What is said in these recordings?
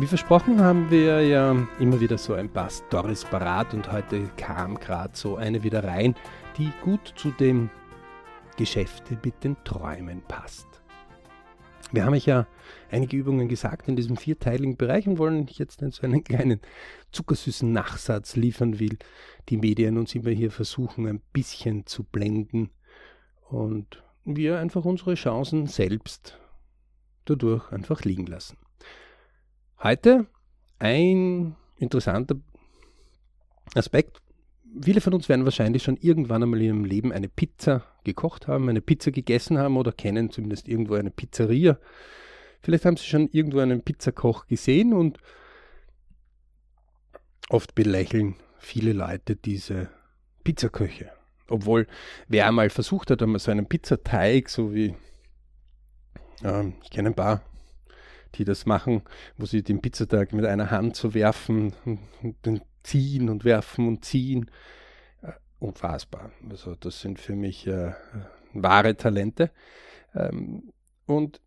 Wie versprochen haben wir ja immer wieder so ein paar Stories parat und heute kam gerade so eine wieder rein, die gut zu dem Geschäfte mit den Träumen passt. Wir haben euch ja einige Übungen gesagt in diesem vierteiligen Bereich und wollen jetzt so einen kleinen zuckersüßen Nachsatz liefern, will die Medien uns immer hier versuchen, ein bisschen zu blenden und wir einfach unsere Chancen selbst dadurch einfach liegen lassen. Heute ein interessanter Aspekt. Viele von uns werden wahrscheinlich schon irgendwann einmal in ihrem Leben eine Pizza gekocht haben, eine Pizza gegessen haben oder kennen zumindest irgendwo eine Pizzeria. Vielleicht haben Sie schon irgendwo einen Pizzakoch gesehen und oft belächeln viele Leute diese Pizzaköche. Obwohl, wer einmal versucht hat, einmal so einen Pizzateig, so wie, ähm, ich kenne ein paar, die das machen, wo sie den Pizzateig mit einer Hand so werfen und, und ziehen und werfen und ziehen. Äh, unfassbar. Also das sind für mich äh, wahre Talente. Ähm, und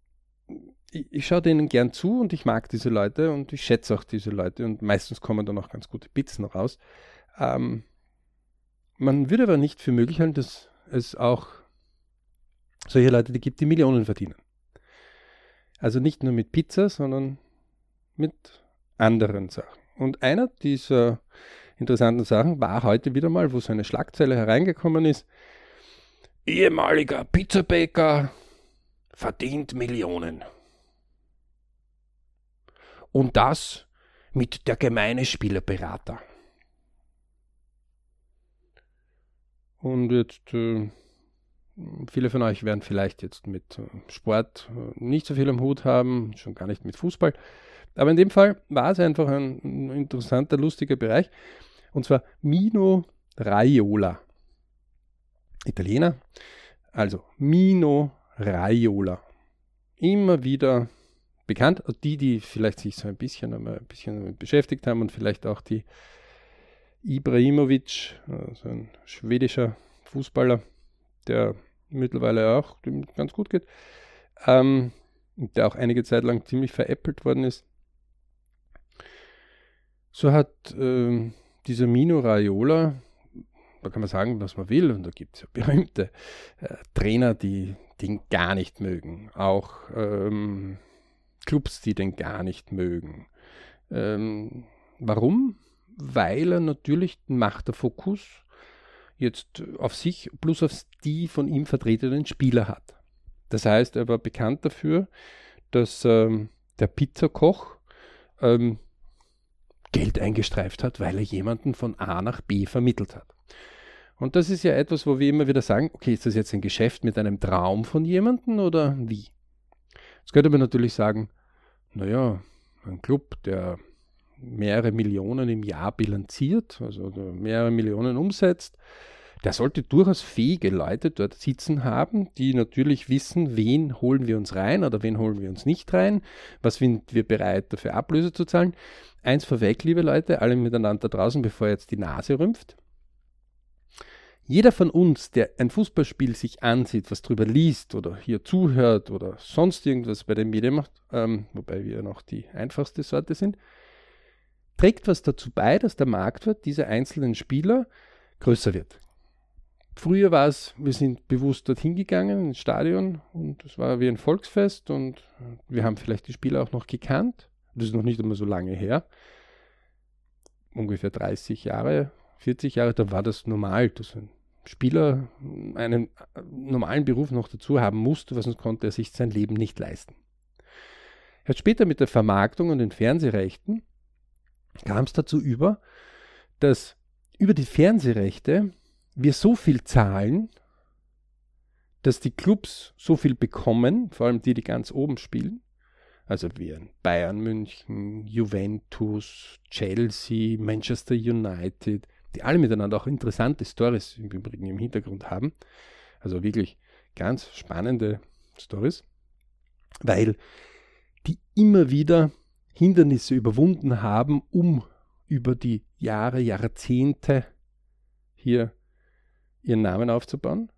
ich, ich schaue denen gern zu und ich mag diese Leute und ich schätze auch diese Leute und meistens kommen dann auch ganz gute Pizzen raus. Ähm, man würde aber nicht für möglich halten, dass es auch solche Leute gibt, die Millionen verdienen. Also nicht nur mit Pizza, sondern mit anderen Sachen. Und einer dieser interessanten Sachen war heute wieder mal, wo so eine Schlagzeile hereingekommen ist. Ehemaliger Pizzabäcker verdient Millionen. Und das mit der gemeine Spielerberater. Und jetzt, äh, viele von euch werden vielleicht jetzt mit äh, Sport äh, nicht so viel am Hut haben, schon gar nicht mit Fußball. Aber in dem Fall war es einfach ein, interessanter, lustiger Bereich. Und zwar Mino Raiola. Italiener. Also Mino Raiola. Immer wieder bekannt. Die, die vielleicht sich so ein bisschen, ein bisschen damit beschäftigt haben und vielleicht auch die Ibrahimovic, also ein schwedischer Fußballer, der mittlerweile auch ganz gut geht, ähm, der auch einige Zeit lang ziemlich veräppelt worden ist. So hat äh, dieser Mino Raiola, da kann man sagen, was man will, und da gibt es ja berühmte äh, Trainer, die den gar nicht mögen, auch ähm, Clubs, die den gar nicht mögen. Ähm, warum? weil er natürlich macht der Fokus jetzt auf sich plus auf die von ihm vertretenen Spieler hat. Das heißt, er war bekannt dafür, dass ähm, der Pizzakoch ähm, Geld eingestreift hat, weil er jemanden von A nach B vermittelt hat. Und das ist ja etwas, wo wir immer wieder sagen, okay, ist das jetzt ein Geschäft mit einem Traum von jemandem oder wie? Jetzt könnte man natürlich sagen, naja, ein Club, der mehrere Millionen im Jahr bilanziert, also mehrere Millionen umsetzt, der sollte durchaus fähige Leute dort sitzen haben, die natürlich wissen, wen holen wir uns rein oder wen holen wir uns nicht rein, was sind wir bereit dafür Ablöse zu zahlen. Eins vorweg, liebe Leute, alle miteinander draußen, bevor jetzt die Nase rümpft. Jeder von uns, der ein Fußballspiel sich ansieht, was drüber liest oder hier zuhört oder sonst irgendwas bei den Medien macht, ähm, wobei wir noch die einfachste Sorte sind, trägt was dazu bei, dass der Marktwert dieser einzelnen Spieler größer wird. Früher war es, wir sind bewusst dorthin gegangen ins Stadion und es war wie ein Volksfest und wir haben vielleicht die Spieler auch noch gekannt. Das ist noch nicht immer so lange her. Ungefähr 30 Jahre, 40 Jahre, da war das normal, dass ein Spieler einen normalen Beruf noch dazu haben musste, weil sonst konnte er sich sein Leben nicht leisten. Er hat später mit der Vermarktung und den Fernsehrechten kam es dazu über, dass über die Fernsehrechte wir so viel zahlen, dass die Clubs so viel bekommen, vor allem die, die ganz oben spielen, also wie Bayern München, Juventus, Chelsea, Manchester United, die alle miteinander auch interessante Stories im Übrigen im Hintergrund haben. Also wirklich ganz spannende Stories, weil die immer wieder Hindernisse überwunden haben, um über die Jahre, Jahrzehnte hier ihren Namen aufzubauen.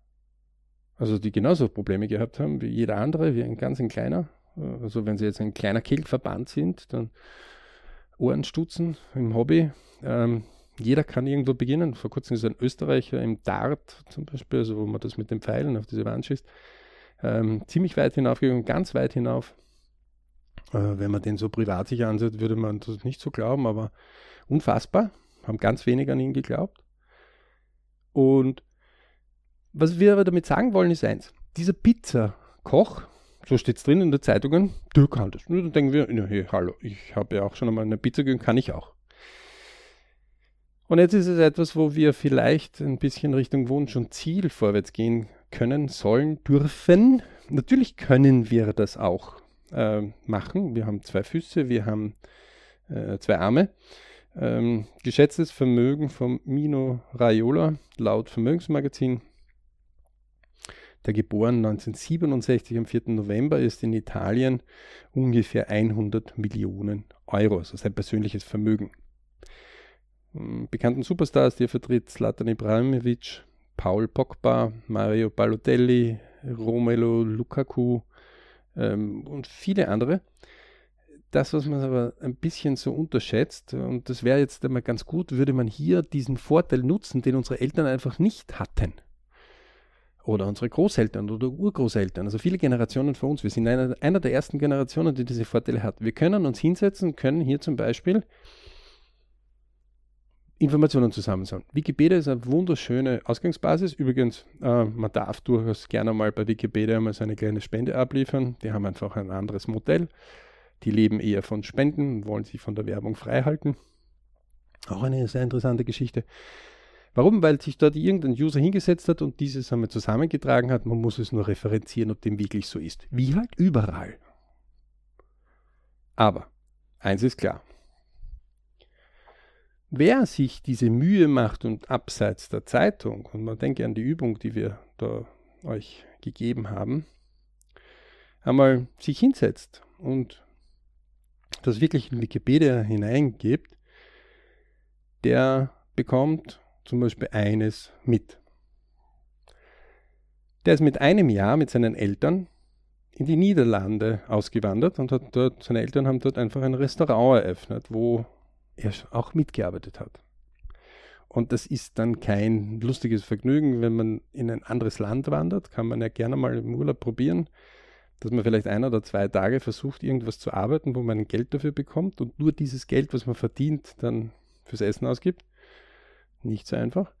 Also die genauso Probleme gehabt haben wie jeder andere, wie ein ganz ein kleiner. Also wenn sie jetzt ein kleiner Kehlverband sind, dann Ohrenstutzen im Hobby. Ähm, jeder kann irgendwo beginnen. Vor kurzem ist ein Österreicher im Dart zum Beispiel, also wo man das mit den Pfeilen auf diese Wand schießt, ähm, ziemlich weit hinaufgegangen, ganz weit hinauf. Äh, wenn man den so privat sich ansieht, würde man das nicht so glauben, aber unfassbar. Haben ganz wenig an ihn geglaubt. Und was wir aber damit sagen wollen, ist eins. Dieser Pizzakoch, so steht es drin in der Zeitungen, der kann das. Und dann denken wir, ja, hey, hallo, ich habe ja auch schon einmal eine Pizza gegeben, kann ich auch. Und jetzt ist es etwas, wo wir vielleicht ein bisschen Richtung Wunsch und Ziel vorwärts gehen können, sollen, dürfen. Natürlich können wir das auch äh, machen. Wir haben zwei Füße, wir haben äh, zwei Arme. Ähm, geschätztes Vermögen vom Mino Raiola laut Vermögensmagazin der geboren 1967 am 4. November ist in Italien ungefähr 100 Millionen Euro, also sein persönliches Vermögen. Hm, bekannten Superstars, die er vertritt, Zlatan Ibrahimovic, Paul Pogba, Mario Balotelli, Romelu Lukaku ähm, und viele andere. Das, was man aber ein bisschen so unterschätzt, und das wäre jetzt einmal ganz gut, würde man hier diesen Vorteil nutzen, den unsere Eltern einfach nicht hatten oder unsere Großeltern oder Urgroßeltern, also viele Generationen vor uns. Wir sind einer, einer der ersten Generationen, die diese Vorteile hat. Wir können uns hinsetzen können hier zum Beispiel Informationen zusammensammeln. Wikipedia ist eine wunderschöne Ausgangsbasis. Übrigens, äh, man darf durchaus gerne mal bei Wikipedia mal so eine kleine Spende abliefern. Die haben einfach ein anderes Modell. Die leben eher von Spenden und wollen sich von der Werbung freihalten. Auch eine sehr interessante Geschichte. Warum? Weil sich dort irgendein User hingesetzt hat und dieses einmal zusammengetragen hat. Man muss es nur referenzieren, ob dem wirklich so ist. Wie halt überall. Aber eins ist klar. Wer sich diese Mühe macht und abseits der Zeitung, und man denke an die Übung, die wir da euch gegeben haben, einmal sich hinsetzt und das wirklich in Wikipedia hineingibt, der bekommt zum Beispiel eines mit. Der ist mit einem Jahr mit seinen Eltern in die Niederlande ausgewandert und hat dort, seine Eltern haben dort einfach ein Restaurant eröffnet, wo er auch mitgearbeitet hat. Und das ist dann kein lustiges Vergnügen, wenn man in ein anderes Land wandert, kann man ja gerne mal im Urlaub probieren, dass man vielleicht ein oder zwei Tage versucht, irgendwas zu arbeiten, wo man Geld dafür bekommt und nur dieses Geld, was man verdient, dann fürs Essen ausgibt. Nicht so einfach.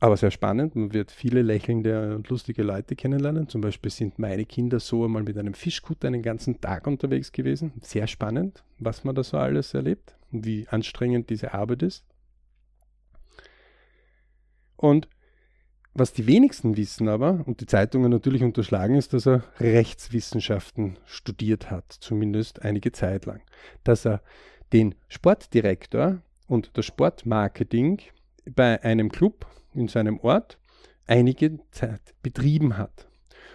Aber sehr spannend. Man wird viele lächelnde und lustige Leute kennenlernen. Zum Beispiel sind meine Kinder so einmal mit einem Fischkutter einen ganzen Tag unterwegs gewesen. Sehr spannend, was man da so alles erlebt wie anstrengend diese Arbeit ist. Und was die wenigsten wissen aber, und die Zeitungen natürlich unterschlagen, ist, dass er Rechtswissenschaften studiert hat, zumindest einige Zeit lang. Dass er den Sportdirektor und das Sportmarketing bei einem Club in seinem Ort einige Zeit betrieben hat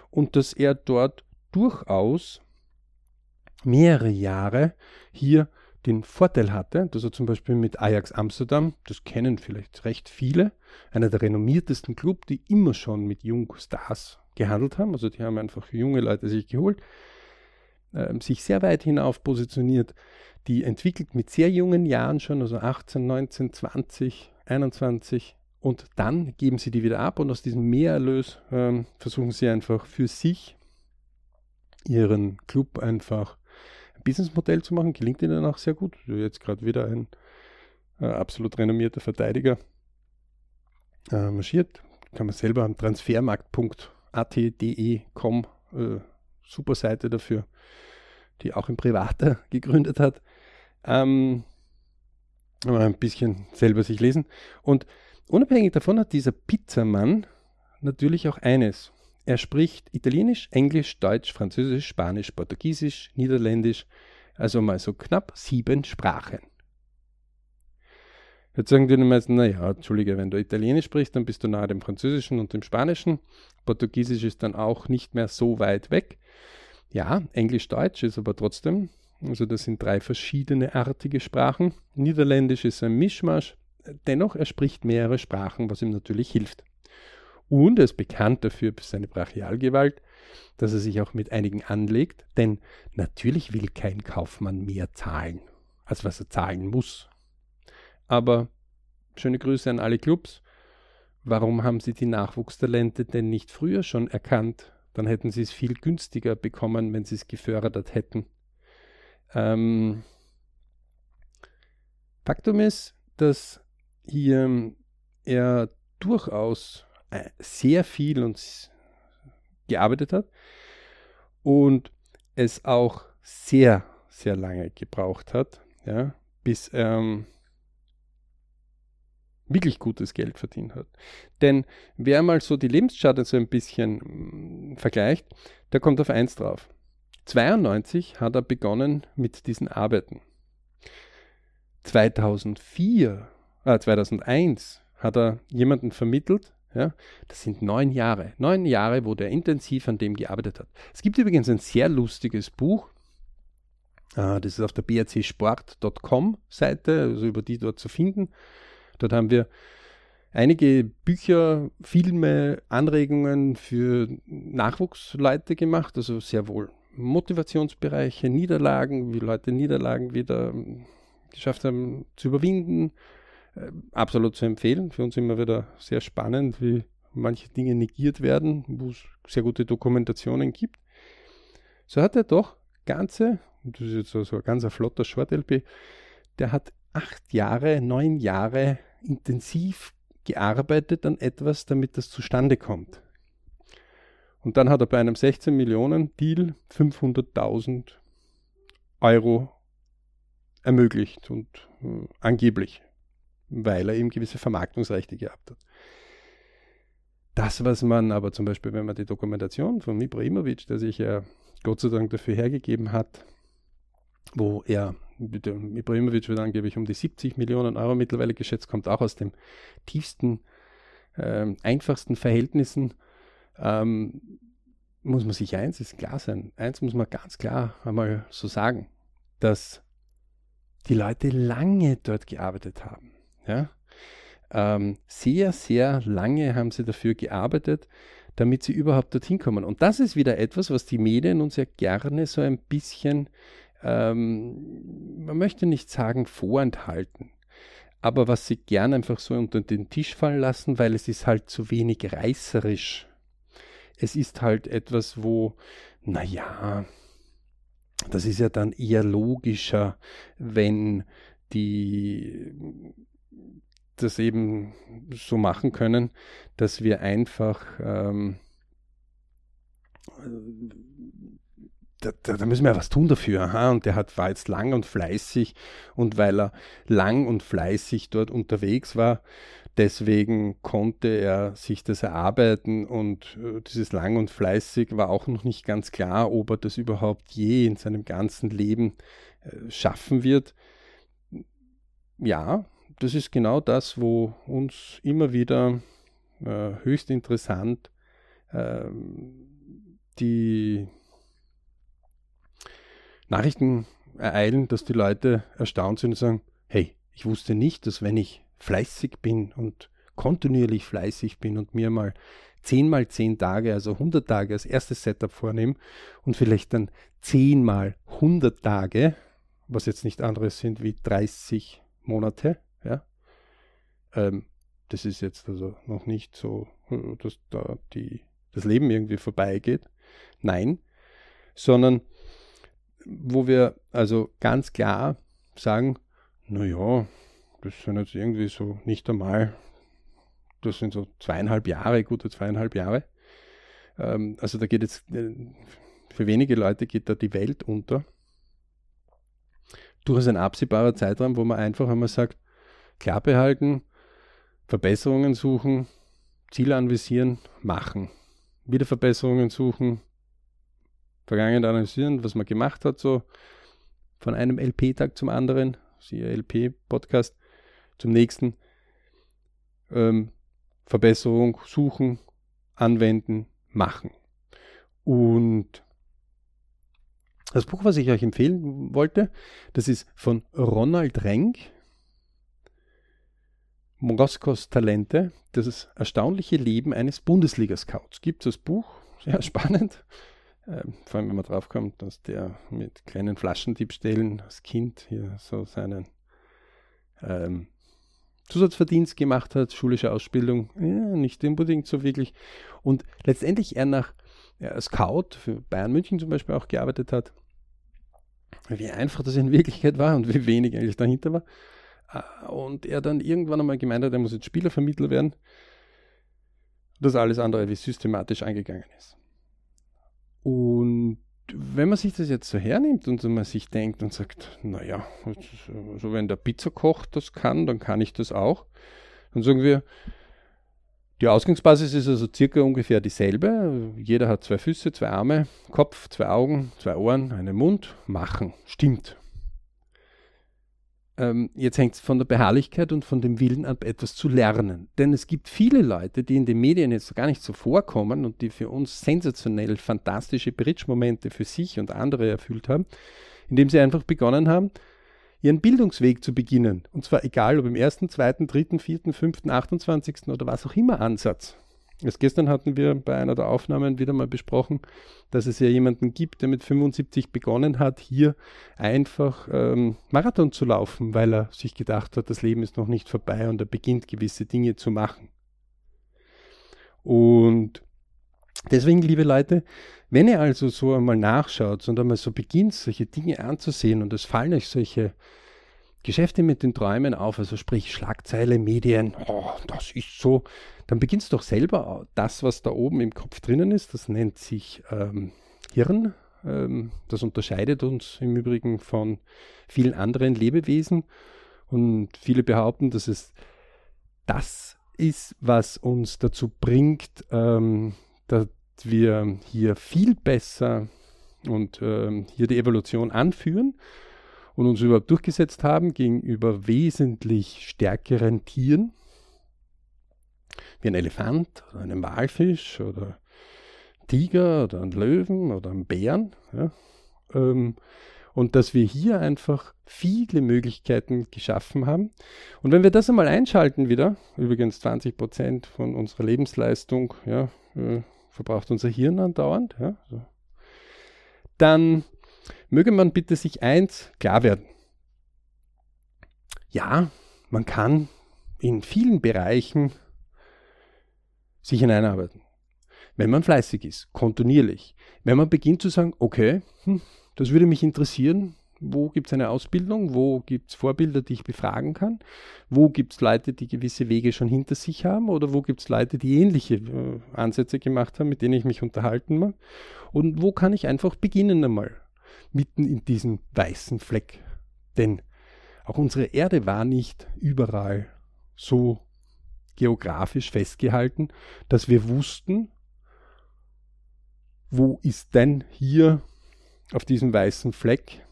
und dass er dort durchaus mehrere Jahre hier den Vorteil hatte, dass er zum Beispiel mit Ajax Amsterdam, das kennen vielleicht recht viele, einer der renommiertesten Club, die immer schon mit Jungstars gehandelt haben, also die haben einfach junge Leute sich geholt, äh, sich sehr weit hinauf positioniert, die entwickelt mit sehr jungen Jahren schon, also 18, 19, 20, 21 und dann geben sie die wieder ab und aus diesem Mehrerlös ähm, versuchen sie einfach für sich ihren Club einfach ein Businessmodell zu machen. Gelingt ihnen auch sehr gut. Jetzt gerade wieder ein äh, absolut renommierter Verteidiger äh, marschiert. Kann man selber am transfermarkt.at.de.com äh, super Seite dafür, die auch ein Privater gegründet hat. Ähm, ein bisschen selber sich lesen. Und unabhängig davon hat dieser Pizzamann natürlich auch eines. Er spricht Italienisch, Englisch, Deutsch, Französisch, Spanisch, Portugiesisch, Niederländisch, also mal so knapp sieben Sprachen. Jetzt sagen die meisten, naja, Entschuldige, wenn du Italienisch sprichst, dann bist du nahe dem Französischen und dem Spanischen. Portugiesisch ist dann auch nicht mehr so weit weg. Ja, Englisch, Deutsch ist aber trotzdem also das sind drei verschiedene artige Sprachen. Niederländisch ist ein Mischmasch. Dennoch, er spricht mehrere Sprachen, was ihm natürlich hilft. Und er ist bekannt dafür, für seine Brachialgewalt, dass er sich auch mit einigen anlegt, denn natürlich will kein Kaufmann mehr zahlen. als was er zahlen muss. Aber schöne Grüße an alle Clubs. Warum haben sie die Nachwuchstalente denn nicht früher schon erkannt? Dann hätten sie es viel günstiger bekommen, wenn sie es gefördert hätten. Ähm, Faktum ist, dass hier er durchaus sehr viel und gearbeitet hat und es auch sehr, sehr lange gebraucht hat, ja, bis er ähm, wirklich gutes Geld verdient hat. Denn wer mal so die Lebenscharte so ein bisschen mh, mm, vergleicht, der kommt auf eins drauf. 92 hat er begonnen mit diesen Arbeiten. 2004, äh, 2001 hat er jemanden vermittelt, ja, das sind neun Jahre. Neun Jahre, wo der intensiv an dem gearbeitet hat. Es gibt übrigens ein sehr lustiges Buch. Äh, das ist auf der brcsport.com Seite, also über die dort zu finden. Dort haben wir einige Bücher, Filme, Anregungen für Nachwuchsleute gemacht, also sehr wohl Motivationsbereiche, Niederlagen, wie Leute Niederlagen wieder geschafft haben zu überwinden. Absolut zu empfehlen. Für uns immer wieder sehr spannend, wie manche Dinge negiert werden, wo es sehr gute Dokumentationen gibt. So hat er doch ganze, das ist jetzt so, ein ganz flotter Short-LP, der hat acht Jahre, neun Jahre intensiv gearbeitet an etwas, damit das zustande kommt. Und dann hat er bei einem 16 Millionen Deal 500.000 Euro ermöglicht und äh, angeblich, weil er eben gewisse Vermarktungsrechte gehabt hat. Das, was man aber zum Beispiel, wenn man die Dokumentation von Ibrahimovic, der sich ja Gott sei Dank dafür hergegeben hat, wo er, Ibrahimovic wird angeblich um die 70 Millionen Euro mittlerweile geschätzt, kommt auch aus den tiefsten, äh, einfachsten Verhältnissen, ähm, muss man sich eins ist klar sein. Eins muss man ganz klar einmal so sagen, dass die Leute lange dort gearbeitet haben. Ja? Ähm, sehr, sehr lange haben sie dafür gearbeitet, damit sie überhaupt dorthin kommen. Und das ist wieder etwas, was die Medien uns ja gerne so ein bisschen, ähm, man möchte nicht sagen vorenthalten, aber was sie gern einfach so unter den Tisch fallen lassen, weil es ist halt zu wenig reißerisch. Es ist halt etwas, wo, naja, das ist ja dann eher logischer, wenn die das eben so machen können, dass wir einfach ähm, da, da, müssen wir ja was tun dafür. Aha. Und der hat, war jetzt lang und fleißig und weil er lang und fleißig dort unterwegs war, Deswegen konnte er sich das erarbeiten und äh, dieses lang und fleißig war auch noch nicht ganz klar, ob er das überhaupt je in seinem ganzen Leben äh, schaffen wird. Ja, das ist genau das, wo uns immer wieder äh, höchst interessant äh, die Nachrichten ereilen, dass die Leute erstaunt sind und sagen, hey, ich wusste nicht, dass wenn ich fleißig bin und kontinuierlich fleißig bin und mir mal 10 mal 10 Tage, also 100 Tage als erstes Setup vornehme und vielleicht dann 10 mal 100 Tage, was jetzt nicht anderes sind wie 30 Monate, ähm, das ist jetzt also noch nicht so, dass da die, das Leben irgendwie vorbeigeht. Nein, sondern wo wir also ganz klar sagen, naja, das sind jetzt irgendwie so nicht einmal, das sind so zweieinhalb Jahre, gute zweieinhalb Jahre. Ähm, also da geht jetzt, äh, für wenige Leute geht da die Welt unter. Durchaus ein absehbarer Zeitraum, wo man einfach einmal sagt, klar behalten, Verbesserungen suchen, Ziele anvisieren, machen. Wieder Verbesserungen suchen, Vergangenheit analysieren, was man gemacht hat, so von einem LP-Tag zum anderen, siehe LP-Podcast zum nächsten. Ähm, Verbesserung suchen, anwenden, machen. Und das Buch, was ich euch empfehlen wollte, das ist von Ronald Renk, Mogoskos Talente, das erstaunliche Leben eines Bundesliga-Scouts. Gibt es das Buch, sehr spannend. äh, vor allem wenn man draufkommt, dass der mit kleinen Flaschentippstellen als Kind hier so seinen ähm, Zusatzverdienst gemacht hat, schulische Ausbildung, ja, nicht unbedingt so wirklich. Und letztendlich er nach ja, Scout für Bayern München zum Beispiel auch gearbeitet hat, wie einfach das in Wirklichkeit war und wie wenig eigentlich dahinter war. Äh, und er dann irgendwann einmal gemeint hat, er muss jetzt Spielervermittler werden. Das alles andere wie systematisch angegangen ist. Und wenn man sich das jetzt so hernimmt und man sich denkt und sagt, naja, also wenn der Pizzakoch das kann, dann kann ich das auch. Dann sagen wir, die Ausgangsbasis ist also circa ungefähr dieselbe. Jeder hat zwei Füße, zwei Arme, Kopf, zwei Augen, zwei Ohren, einen Mund. Machen. Stimmt. Ähm, jetzt hängt es von der Beharrlichkeit und von dem Willen ab, etwas zu lernen. Denn es gibt viele Leute, die in den Medien jetzt gar nicht so vorkommen und die für uns sensationell fantastische Bridge-Momente für sich und andere erfüllt haben, indem sie einfach begonnen haben, ihren Bildungsweg zu beginnen. Und zwar egal, ob im ersten, zweiten, dritten, vierten, fünften, 28. oder was auch immer Ansatz. Erst gestern hatten wir bei einer der Aufnahmen wieder mal besprochen, dass es ja jemanden gibt, der mit 75 begonnen hat, hier einfach ähm, Marathon zu laufen, weil er sich gedacht hat, das Leben ist noch nicht vorbei und er beginnt gewisse Dinge zu machen. Und deswegen, liebe Leute, wenn ihr also so einmal nachschaut und einmal so beginnt, solche Dinge anzusehen und es fallen euch solche Geschäfte mit den Träumen auf, also sprich Schlagzeile, Medien, oh, das ist so, dann beginnst du doch selber das, was da oben im Kopf drinnen ist, das nennt sich ähm, Hirn. Ähm, das unterscheidet uns im Übrigen von vielen anderen Lebewesen. Und viele behaupten, dass es das ist, was uns dazu bringt, ähm, dass wir hier viel besser und ähm, hier die Evolution anführen und uns überhaupt durchgesetzt haben gegenüber wesentlich stärkeren Tieren, wie ein Elefant oder einem Walfisch oder Tiger oder ein Löwen oder ein Bären. Ja, ähm, und dass wir hier einfach viele Möglichkeiten geschaffen haben. Und wenn wir das einmal einschalten wieder, übrigens 20 Prozent von unserer Lebensleistung ja, äh, verbraucht unser Hirn andauernd, ja, so, dann möge man bitte sich eins klar werden. Ja, man kann in vielen Bereichen sich hineinarbeiten. Wenn man fleißig ist, kontinuierlich. Wenn man beginnt zu sagen, okay, hm, das würde mich interessieren, wo gibt es eine Ausbildung, wo gibt es Vorbilder, die ich befragen kann, wo gibt es Leute, die gewisse Wege schon hinter sich haben oder wo gibt es Leute, die ähnliche äh, Ansätze gemacht haben, mit denen ich mich unterhalten mag und wo kann ich einfach beginnen einmal mitten in diesem weißen Fleck. Denn auch unsere Erde war nicht überall so geografisch festgehalten, dass wir wussten, wo ist denn hier auf diesem weißen Fleck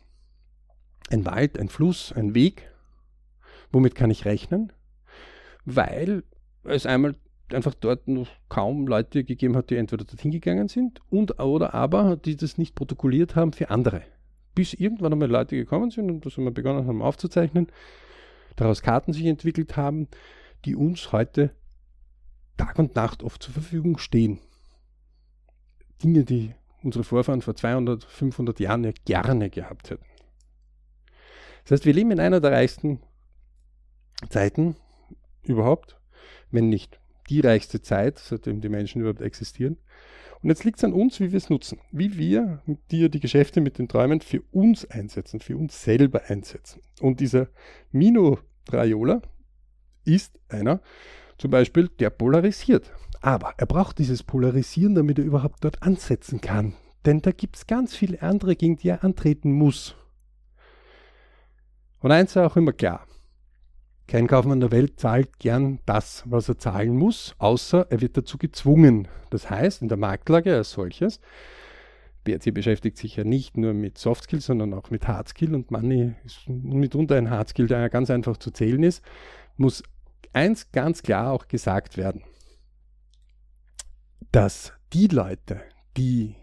ein Wald, ein Fluss, ein Weg, womit kann ich rechnen, weil es einmal einfach dort noch kaum Leute gegeben hat, die entweder dorthin gegangen sind und oder aber die das nicht protokolliert haben für andere. Bis irgendwann einmal Leute gekommen sind und das wir begonnen haben aufzuzeichnen, daraus Karten sich entwickelt haben, die uns heute Tag und Nacht oft zur Verfügung stehen. Dinge, die unsere Vorfahren vor 200, 500 Jahren ja gerne gehabt hätten. Das heißt, wir leben in einer der reichsten Zeiten überhaupt, wenn nicht die reichste Zeit, seitdem die Menschen überhaupt existieren. Und jetzt liegt es an uns, wie wir es nutzen, wie wir dir die Geschäfte mit den Träumen für uns einsetzen, für uns selber einsetzen. Und dieser Mino Raiola ist einer, zum Beispiel, der polarisiert. Aber er braucht dieses Polarisieren, damit er überhaupt dort ansetzen kann. Denn da gibt es ganz viele andere, gegen die er antreten muss. Und eins ist auch immer klar. Kein Kaufmann der Welt zahlt gern das, was er zahlen muss, außer er wird dazu gezwungen. Das heißt, in der Marktlage als solches, BRC beschäftigt sich ja nicht nur mit Softskill, sondern auch mit Hardskill und Money ist mitunter ein Hardskill, der ja ganz einfach zu zählen ist, muss eins ganz klar auch gesagt werden, dass die Leute, die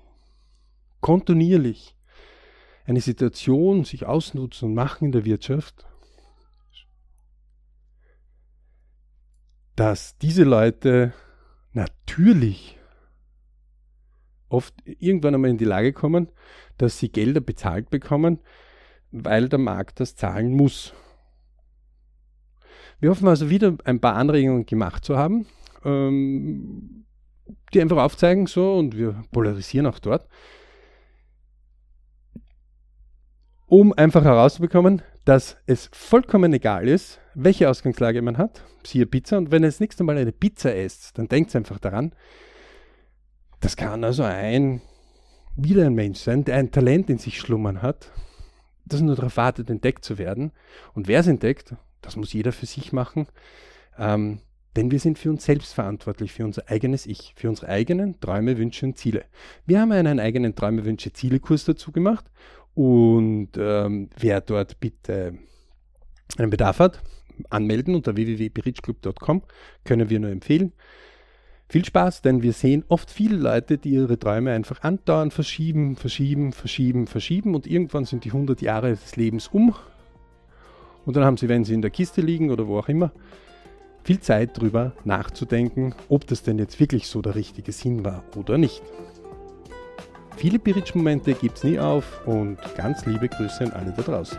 kontinuierlich eine Situation sich ausnutzen und machen in der Wirtschaft, dass diese Leute natürlich oft irgendwann einmal in die Lage kommen, dass sie Gelder bezahlt bekommen, weil der Markt das zahlen muss. Wir hoffen also wieder ein paar Anregungen gemacht zu haben, ähm, die einfach aufzeigen so und wir polarisieren auch dort, um einfach herauszubekommen, dass es vollkommen egal ist, welche Ausgangslage man hat, siehe Pizza. Und wenn ihr das nächste Mal eine Pizza esst, dann denkt einfach daran, das kann also ein, wieder ein Mensch sein, der ein Talent in sich schlummern hat, das nur darauf wartet, entdeckt zu werden. Und wer es entdeckt, das muss jeder für sich machen. Ähm, denn wir sind für uns selbst verantwortlich, für unser eigenes Ich, für unsere eigenen Träume, Wünsche und Ziele. Wir haben einen eigenen Träume, Wünsche, Ziele-Kurs dazu gemacht und ähm, wer dort bitte einen Bedarf hat, anmelden unter www.berichclub.com, können wir nur empfehlen. Viel Spaß, denn wir sehen oft viele Leute, die ihre Träume einfach andauernd verschieben, verschieben, verschieben, verschieben und irgendwann sind die 100 Jahre des Lebens um und dann haben sie, wenn sie in der Kiste liegen oder wo auch immer, viel Zeit darüber nachzudenken, ob das denn jetzt wirklich so der richtige Sinn war oder nicht. Viele Biritsch-Momente gibt es nie auf und ganz liebe Grüße an alle da draußen.